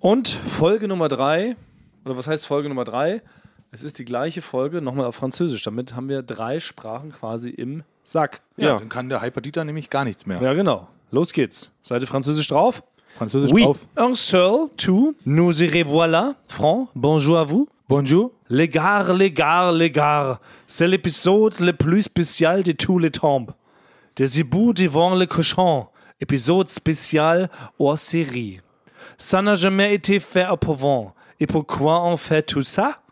Und Folge Nummer drei, oder was heißt Folge Nummer drei? Es ist die gleiche Folge, nochmal auf Französisch. Damit haben wir drei Sprachen quasi im Sack. Ja, dann kann der Hyperdieter nämlich gar nichts mehr. Ja, genau. Los geht's. Seid ihr Französisch drauf? Französisch Oui. drauf. Un seul, tout, nous irez voilà. Franc, bonjour à vous. Bonjour. Les gars, les gars, les gars, c'est l'épisode le plus spécial de tous les temps. Des hiboux devant le cochon. Épisode spécial hors série. Ça n'a jamais été fait auparavant. Et pourquoi on fait tout ça?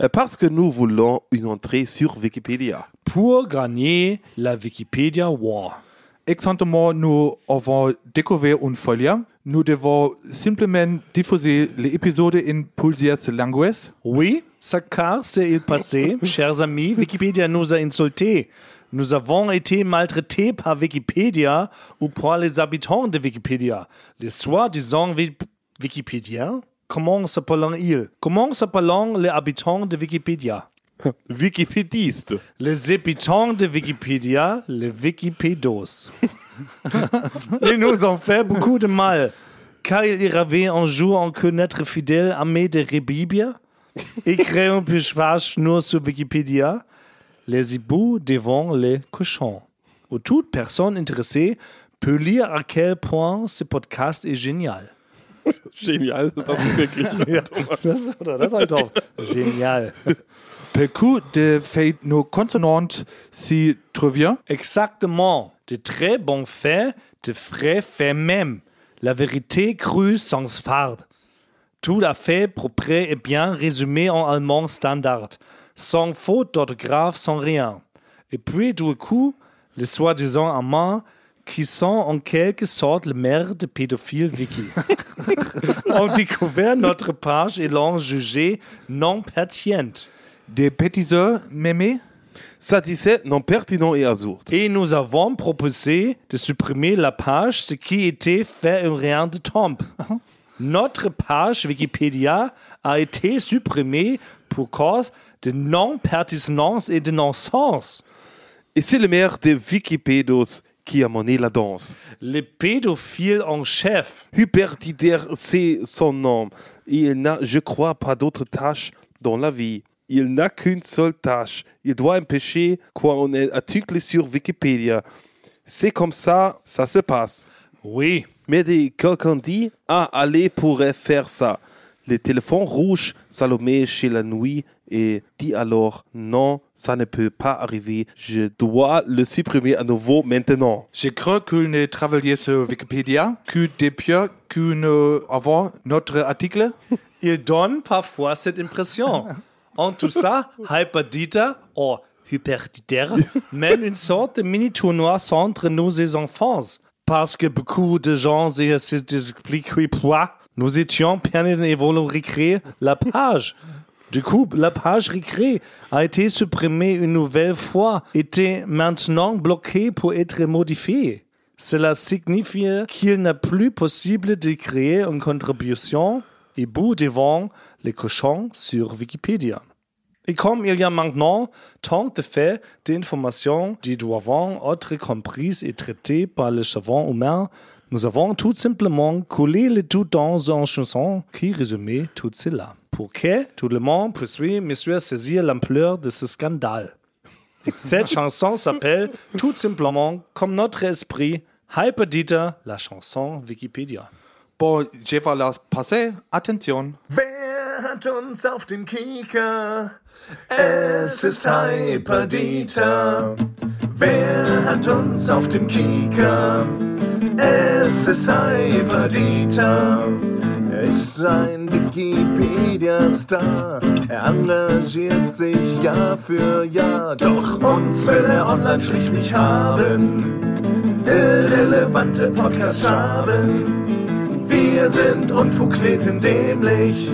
Euh, Parce que nous voulons une entrée sur Wikipédia. Pour gagner la Wikipédia War. Exactement, nous avons découvert une folie. Nous devons simplement diffuser les épisodes in plusieurs langues. Oui, ça car c'est il passé. Chers amis, Wikipédia nous a insultés. Nous avons été maltraités par Wikipédia ou par les habitants de Wikipédia. Les soi-disant Wi- Wikipédiens. Comment s'appellent-ils Comment s'appellent les habitants de Wikipédia? Wikipédiste. Les habitants de Wikipédia, les Wikipédos. Ils nous ont fait beaucoup de mal, car ils avaient un jour en notre fidèle ami de Rebibia et créé un pêchage nur sur Wikipédia, les hiboux devant les cochons. Où toute personne intéressée peut lire à quel point ce podcast est génial. Genial. Das ist wirklich. Das, oder, das auch Génial. Beaucoup de faits nos consonantes s'y trouvent. Exactement. De très bons faits, de vrais faits même. La vérité crue sans farde. Tout à fait propre et bien résumé en allemand standard. Sans faute d'orthographe, sans rien. Et puis, du coup, les soi-disant amants qui sont en quelque sorte le maire de pédophile Wiki ont découvert notre page et l'ont jugée non pertinente. Des pétiseurs mémés. Satisfait, non pertinent et absurde. Et nous avons proposé de supprimer la page, ce qui était fait un rien de tombe. Notre page Wikipédia a été supprimée pour cause de non-pertinence et de non-sens. Et c'est le maire de Wikipédos qui a mené la danse. Les pédophiles en chef. Hypertider, c'est son nom. Il n'a, je crois, pas d'autre tâche dans la vie. Il n'a qu'une seule tâche. Il doit empêcher qu'on ait article sur Wikipédia. C'est comme ça, ça se passe. Oui, Mais quelqu'un dit, ah, allez pourrait faire ça. Le téléphone rouge, Salomé chez la nuit, et dit alors, non, ça ne peut pas arriver. Je dois le supprimer à nouveau maintenant. J'ai cru qu'il ne travaillait sur Wikipédia que depuis que nous avons notre article. il donne parfois cette impression. En tout ça, Hyperdieter, ou Hyperdieter, mène une sorte de mini-tournoi entre nous et enfants. Parce que beaucoup de gens essaient d'expliquer pourquoi nous étions perdus et voulons recréer la page. Du coup, la page recréée a été supprimée une nouvelle fois, était maintenant bloquée pour être modifiée. Cela signifie qu'il n'est plus possible de créer une contribution et bout devant les cochons sur Wikipédia. Et comme il y a maintenant tant de faits d'informations qui doivent être comprises et traitées par le savant humain, nous avons tout simplement collé le tout dans une chanson qui résumait tout cela. Pour que tout le monde puisse, monsieur, saisir l'ampleur de ce scandale. Et cette chanson s'appelle tout simplement, comme notre esprit, Hyperdieter, la chanson Wikipédia. Bon, je vais la passer. Attention. Hat uns auf den Kieker? Es ist Hyperdieter. Wer hat uns auf den Kieker? Es ist Hyperdieter. Er ist ein Wikipedia-Star. Er engagiert sich Jahr für Jahr. Doch uns will er online schlicht nicht haben. Irrelevante Podcasts schaben. Wir sind Unfugleten dämlich,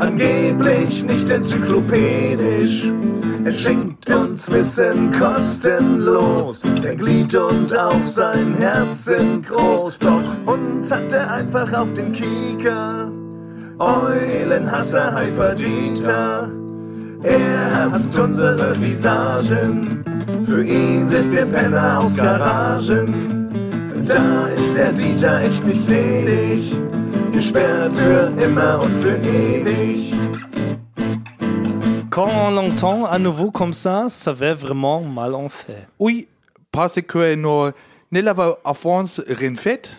angeblich nicht enzyklopädisch. Er schenkt uns Wissen kostenlos, sein Glied und auch sein Herz sind groß. Doch uns hat er einfach auf den Kieker, Eulenhasser Hyperdieter. Er hasst unsere Visagen, für ihn sind wir Penner aus Garagen. Da ist der Dieter echt nicht gnädig. Gesperrt für immer und für ewig. Quand on l'entend à nouveau comme ça, ça va vraiment mal en fait. Oui, parce que nous ne l'avons avant rien fait.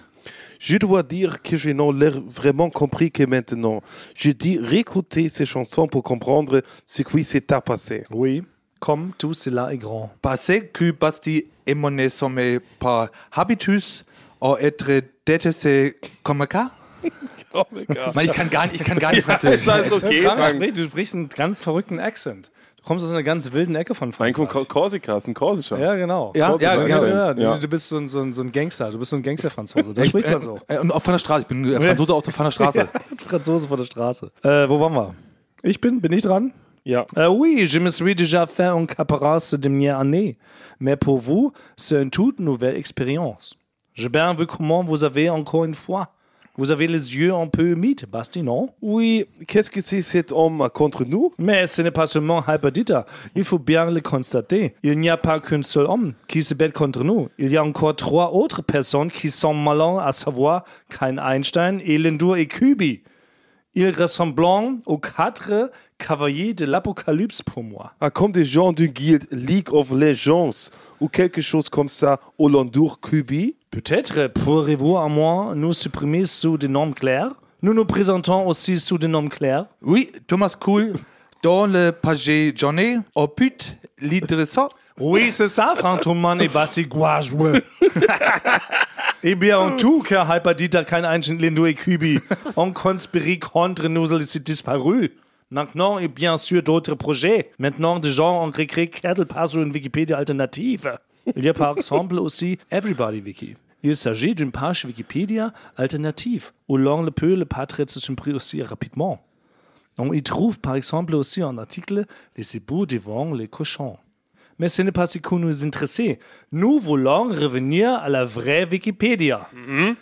Je dois dire que je n'ai vraiment compris que maintenant. Je dis réécouter ces chansons pour comprendre ce qui s'est passé. Oui, comme tout cela est grand. Parce que Basti et moi ne sommes pas habitus à être détestés comme ça. Oh Gott. Mann, ich kann gar nicht, ich kann gar nicht Französisch. Das ist okay. Frank, sprich- du sprichst einen ganz verrückten Accent. Du kommst aus einer ganz wilden Ecke von Frank Frankreich. von Korsika ist ein Korsischer. Ja, genau. Ja, ja, ja, genau. ja, du, Ja. du bist so ein, so, ein, so ein Gangster. Du bist so ein Gangster-Franzose. Das Ich, spricht äh, man so. äh, und auch von der Straße. Ich bin äh, Franzose auch von der Straße. Franzose von der Straße. Äh, wo waren wir? Ich bin, bin ich dran? Ja. Euh, oui, je me suis déjà fait un caporal ces dernières années. Mais pour vous, c'est une toute nouvelle expérience. J'ai bien vu comment vous avez encore une fois. Vous avez les yeux un peu humides, Basti, non? Oui, qu'est-ce que c'est cet homme contre nous? Mais ce n'est pas seulement Hyperdita. Il faut bien le constater. Il n'y a pas qu'un seul homme qui se bat contre nous. Il y a encore trois autres personnes qui sont malins, à savoir Kain Einstein, Elendur et Kubi. Ils ressemblent aux quatre cavaliers de l'Apocalypse pour moi. Ah, Comme des gens du guild League of Legends ou quelque chose comme ça au Landour Kubi Peut-être pourrez-vous à moi nous supprimer sous des noms clairs. Nous nous présentons aussi sous des noms clairs. Oui, Thomas Cool, dans le page Johnny, au pute, l'intéressant. Oui, c'est ça, Frantoman et Basti Guajwe. Eh bien, en tout cas, Hyperdita, kein Einstein, Lindo et Kubi, on conspire contre nous, c'est disparu. Maintenant, et bien sûr, d'autres projets. Maintenant, des gens ont créé pas sur une Wikipédia alternative. Il y a par exemple aussi Everybody Wiki. Il s'agit d'une page Wikipédia alternative où l'on peut le paraître s'imprimer aussi rapidement. On y trouve par exemple aussi un article Les ébouts devant les cochons. Mais ce n'est pas ce qui nous intéresse. Nous voulons revenir à la vraie Wikipédia.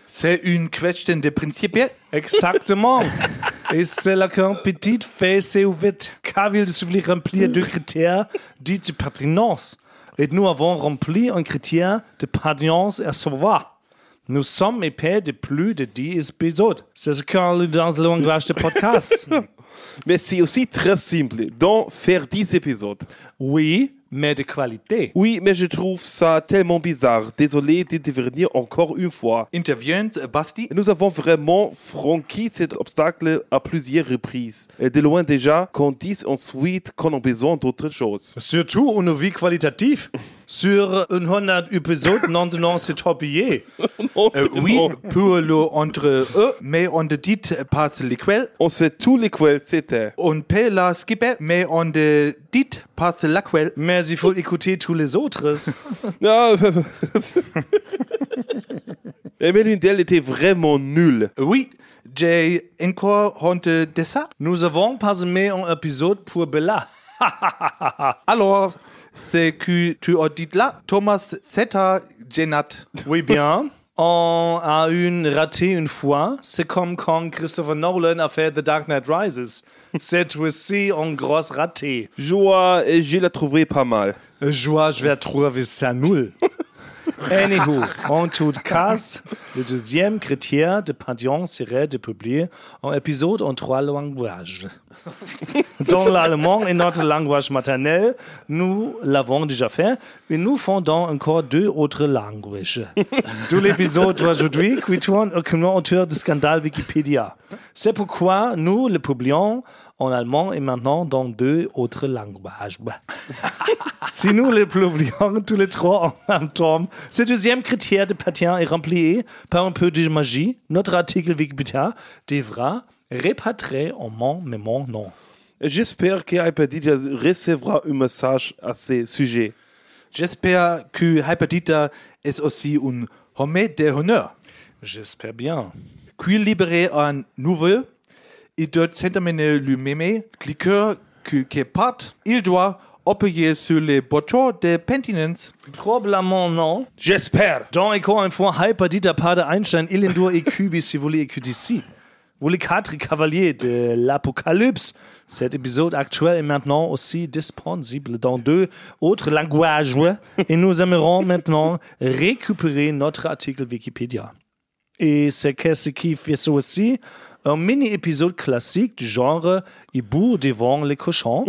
C'est une question de principe. Exactement. Et c'est là qu'un petit fait s'est ouvert. Car il suffit remplir deux critères dits de pertinence. Et nous avons rempli un critère de pertinence à savoir. Nous sommes épais de plus de 10 épisodes. C'est ce qu'on dit dans le langage de podcast. Mais c'est aussi très simple d'en faire 10 épisodes. Oui, mais de qualité. Oui, mais je trouve ça tellement bizarre. Désolé de devenir encore une fois. Intervient Basti? Nous avons vraiment franchi cet obstacle à plusieurs reprises. Et de loin déjà, qu'on dise ensuite qu'on a besoin d'autre chose. Surtout une vie qualitative. Sur une 100 épisodes, non de non c'est oublié. Euh, oui, pour le entre eux, mais on ne dit pas l'équelle. On sait tous lesquels c'était. On peut la skipper, mais on ne dit pas laquelle. Mais il faut écouter tous les autres. Ah, Et Melindel était vraiment nul. Oui, j'ai encore honte de ça. Nous avons pas aimé un épisode pour Bella. Alors, c'est que tu as dit là, Thomas, c'est à Jenat. Oui, bien. On a une raté une fois. C'est comme quand Christopher Nolan a fait The Dark Knight Rises. C'est aussi un gros raté. Joie, je l'ai trouvé pas mal. Joie, je vais trouver ça nul. Anywho, en tout cas, le deuxième critère de pension serait de publier un épisode en trois langages. Dans l'allemand et notre langage maternel, nous l'avons déjà fait, et nous fondons encore deux autres langages. Tout l'épisode d'aujourd'hui qui tourne autour du scandale Wikipédia. C'est pourquoi nous le publions en allemand et maintenant dans deux autres langages. Si nous le publions tous les trois en même temps, ce deuxième critère de patin est rempli par un peu de magie. Notre article Wikipédia devra répatrier en mon mais mon nom. J'espère que Hyperdidia recevra un message à ce sujet. J'espère que Hyperdita est aussi un homme de honneur. J'espère bien. Qui libérer un nouveau, il doit s'entamener lui-même, cliqueur que qui part, il doit appuyer sur les boutons de penitence. Probablement non. J'espère. Donc, encore une fois, Hyperdita, Pater Einstein, Illendur et Cubi, si vous voulez écouter ici. Vous les quatre cavaliers de l'Apocalypse. Cet épisode actuel est maintenant aussi disponible dans deux autres langages. Et nous aimerons maintenant récupérer notre article Wikipédia. Et c'est qu'est-ce qui fait ça aussi? Un mini-épisode classique du genre Hibou devant les cochons.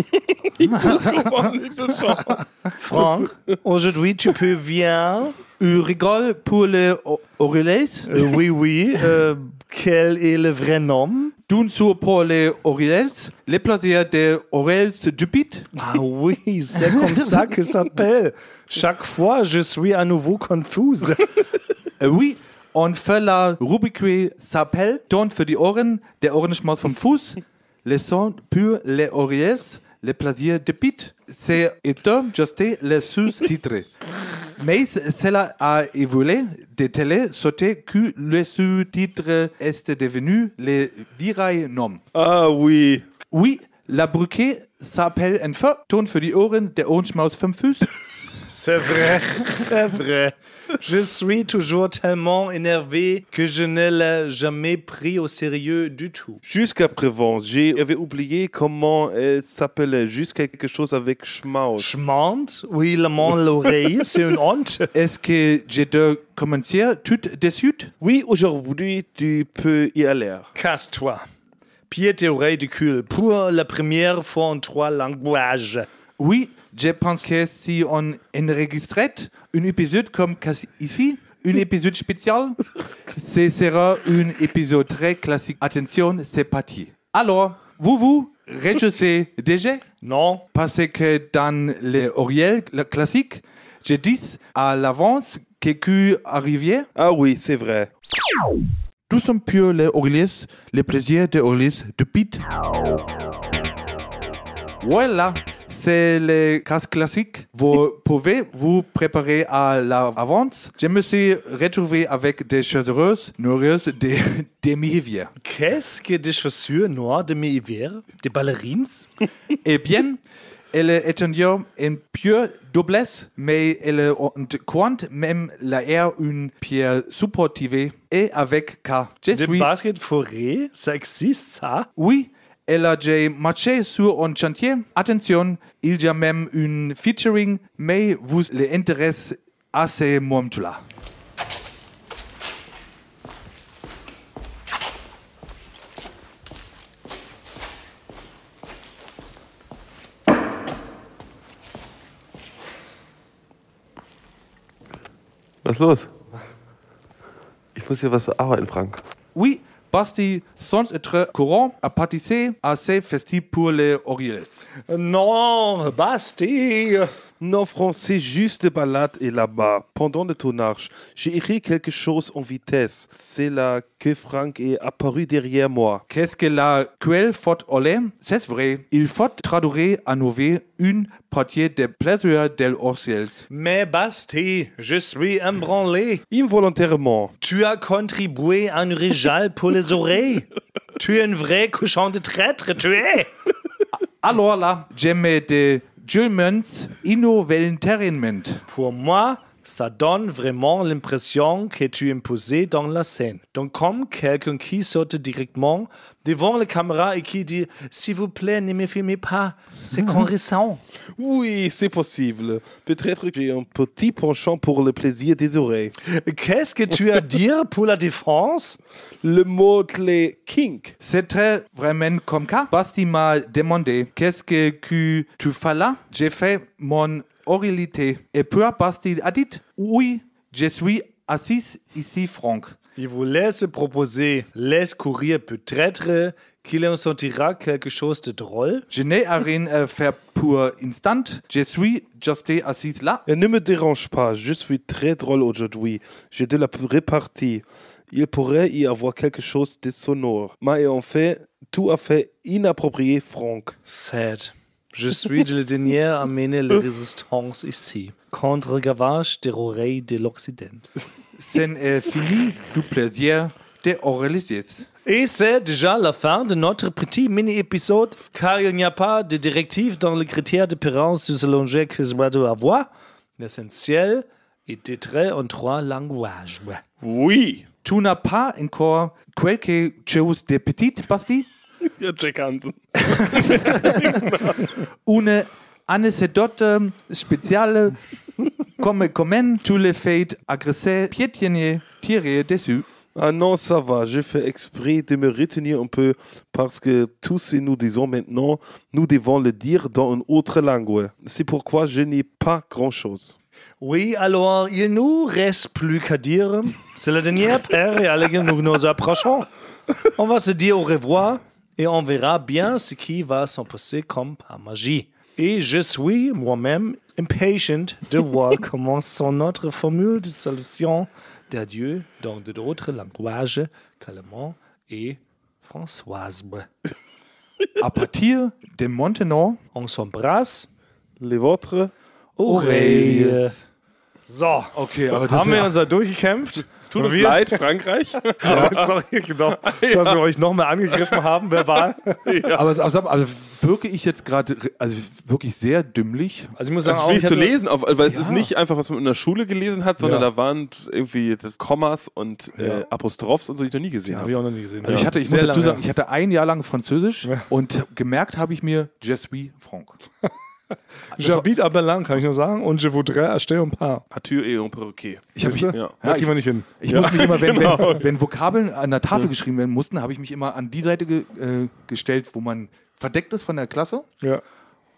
Franck, aujourd'hui tu peux venir. U rigole pour les o- Orioles, Euh, oui, oui. euh, quel est le vrai nom? Doen sur pour les Orioles, les plaisirs des Orioles du Pit. Ah oui, c'est comme ça que ça s'appelle. Chaque fois, je suis à nouveau confuse. Äh, oui, on fait la rubrique s'appelle Don für die Ohren, der Ohrenschmaus vom Fuß, les sons pour les Orioles, les plaisirs du Pit. C'est étant justé les sous-titres. Mais cela a évolué de télé sauté que le sous-titre est devenu le virail nom? Ah oui. Oui, la bruquée s'appelle en fait Ton für die Ohren, der Ohrenschmaus vom Fuß. C'est vrai, c'est vrai. Je suis toujours tellement énervé que je ne l'ai jamais pris au sérieux du tout. Jusqu'à Prévence, j'avais oublié comment elle s'appelait. Juste quelque chose avec Schmaus. Schmand, oui, le mont l'oreille, c'est une honte. Est-ce que j'ai de commencer tout de suite? oui, aujourd'hui, tu peux y aller. Casse-toi. Pied et oreille de cul pour la première fois en trois langages. Oui, je pense que si on enregistrait un épisode comme ici, un épisode spécial, ce sera un épisode très classique. Attention, c'est parti. Alors, vous vous réjouissez déjà? Non, parce que dans les Oriel classique, je dis à l'avance que arriviez. Ah oui, c'est vrai. Tous sont purs les Orlis, les plaisirs de Orlis de Pete. Voilà, c'est le cas classique. Vous pouvez vous préparer à l'avance. Je me suis retrouvé avec des chaussures nourrieuses de demi-hiver. qu'est-ce que des chaussures noires de mi-hiver Des ballerines? Eh bien, elle est étendue en pure doublesse, mais elle compte même l'air une pierre supportive et avec K. Je Des suis baskets forêt Ça existe, ça? Oui, déjà marché sur un chantier. Attention, il y a même une featuring, mais vous les intéresse à ces moments-là. Was ist los? Ich muss hier was arbeiten, Frank. Oui, Basti, sans être courant, à ces festifs pour les Orioles. Non, Basti Non, Franck, c'est juste de balade et là-bas, pendant le tournage. J'ai écrit quelque chose en vitesse. C'est là que Franck est apparu derrière moi. Qu'est-ce que la quelle faute olé? C'est vrai, il faut traduire à nouveau une partie des plaisirs des Orioles. Mais Basti, je suis embranlé. Involontairement. Tu as contribué à un régal pour les oreilles. Tu es un vrai cochon de traître, tu es. Alors là, j'aime des Germans involontairement. Pour moi, ça donne vraiment l'impression que tu es imposé dans la scène. Donc, comme quelqu'un qui saute directement devant la caméra et qui dit S'il vous plaît, ne me filmez pas, c'est ressent. Oui, c'est possible. Peut-être que j'ai un petit penchant pour le plaisir des oreilles. Qu'est-ce que tu as à dire pour la défense? Le mot clé kink. Très vraiment comme ça. Basti m'a demandé qu'est-ce que, que tu fais là? J'ai fait mon oralité. Et puis Basti a dit oui, je suis assis ici, Franck. Il vous laisse proposer, laisse courir peut-être qu'il en sortira quelque chose de drôle? Je n'ai rien à faire pour instant. Je suis juste assis là. Et ne me dérange pas, je suis très drôle aujourd'hui. J'ai de la répartie. Il pourrait y avoir quelque chose de sonore. Mais en fait, tout à fait inapproprié, Franck. Sad. Je suis le dernier à mener la résistance ici, contre le gavage des oreilles de l'Occident. C'est fini du plaisir des Orélisiers. Et c'est déjà la fin de notre petit mini-épisode, car il n'y a pas de directive dans les critères de pérence du longer que je dois avoir. L'essentiel est d'être en trois langages. Oui. Tu n'as pas encore quelque chose de petit, Basti? Ja, Jack Hansen. Une anecdote spéciale comme comment tu le fais agresser, piétiner, tirer dessus. Ah non, ça va. J'ai fait exprès de me retenir un peu parce que tout ce que nous disons maintenant, nous devons le dire dans une autre langue. C'est pourquoi je n'ai pas grand-chose. Oui, alors, il nous reste plus qu'à dire. C'est la dernière paire et allez, nous nous approchons. On va se dire au revoir et on verra bien ce qui va s'en passer comme par magie. Et je suis moi-même impatient de voir comment sont notre formule de solution d'adieu dans d'autres langages qu'allemand et Françoise. À partir de maintenant, On s'embrasse. Les vôtres Oreille. So, Okay, aber das haben wir uns da durchgekämpft? Tut uns Wir- leid, Frankreich. Sorry, genau, dass wir euch nochmal angegriffen haben, verbal. aber, aber sag mal, also wirke ich jetzt gerade also wirklich sehr dümmlich. Also ich muss sagen, ist auch, schwierig ich zu lesen, auf, weil es ist Ja. nicht einfach, was man in der Schule gelesen hat, sondern Ja. da waren irgendwie Kommas und äh, Apostrophs und so, die ich noch nie gesehen Habe habe. ich auch noch nie gesehen. Also ich hatte, ich muss dazu sagen, ich hatte ein Jahr lang Französisch und gemerkt habe ich mir Je suis Franck. J'habite à Berlin, kann ich nur sagen. Und je voudrais acheter un paar. Arthur et un perroquet. Ich habe? Ja. Da kriegen wir nicht hin. ich muss mich immer, wenn, genau. wenn, wenn Vokabeln an der Tafel geschrieben werden mussten, habe ich mich immer an die Seite ge, äh, gestellt, wo man verdeckt ist von der Klasse, Ja.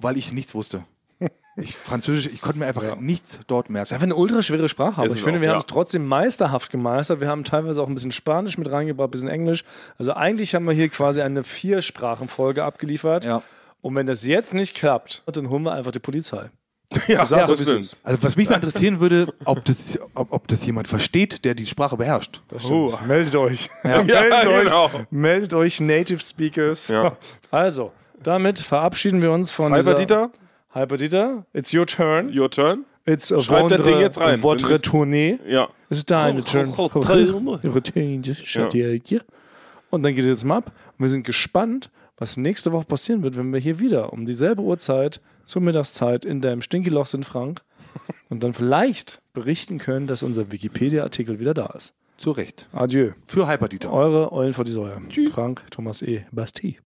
weil ich nichts wusste. Ich Französisch, ich konnte mir einfach nichts dort Das ist merken. einfach eine ultra schwere Sprache, aber Ist ich es finde, auch, wir ja. haben es trotzdem meisterhaft gemeistert. Wir haben teilweise auch ein bisschen Spanisch mit reingebracht, ein bisschen Englisch. Also eigentlich haben wir hier quasi eine Viersprachenfolge abgeliefert. Ja. Und wenn das jetzt nicht klappt, dann holen wir einfach die Polizei. Ja, sag's so, ist. Also was mich mal interessieren würde, ob das, ob, ob das jemand versteht, der die Sprache beherrscht. Oh, meldet euch. Ja, meldet, euch genau. meldet euch Native Speakers. Ja. Also, damit verabschieden wir uns von dieser... Dieter, Hyper Dieter, it's your turn. your turn. It's a Schreib das Ding jetzt rein. Votre tournée. Ja. It's deine Turn. Ja. Und dann geht es jetzt mal ab. Und wir sind gespannt, was nächste Woche passieren wird, wenn wir hier wieder um dieselbe Uhrzeit zur Mittagszeit in deinem Stinkeloch sind, Frank. Und dann vielleicht berichten können, dass unser Wikipedia-Artikel wieder da ist. Zu Recht. Adieu. Für Hyperdieter. Eure Eulen vor die Säue. Frank Thomas E. Basti.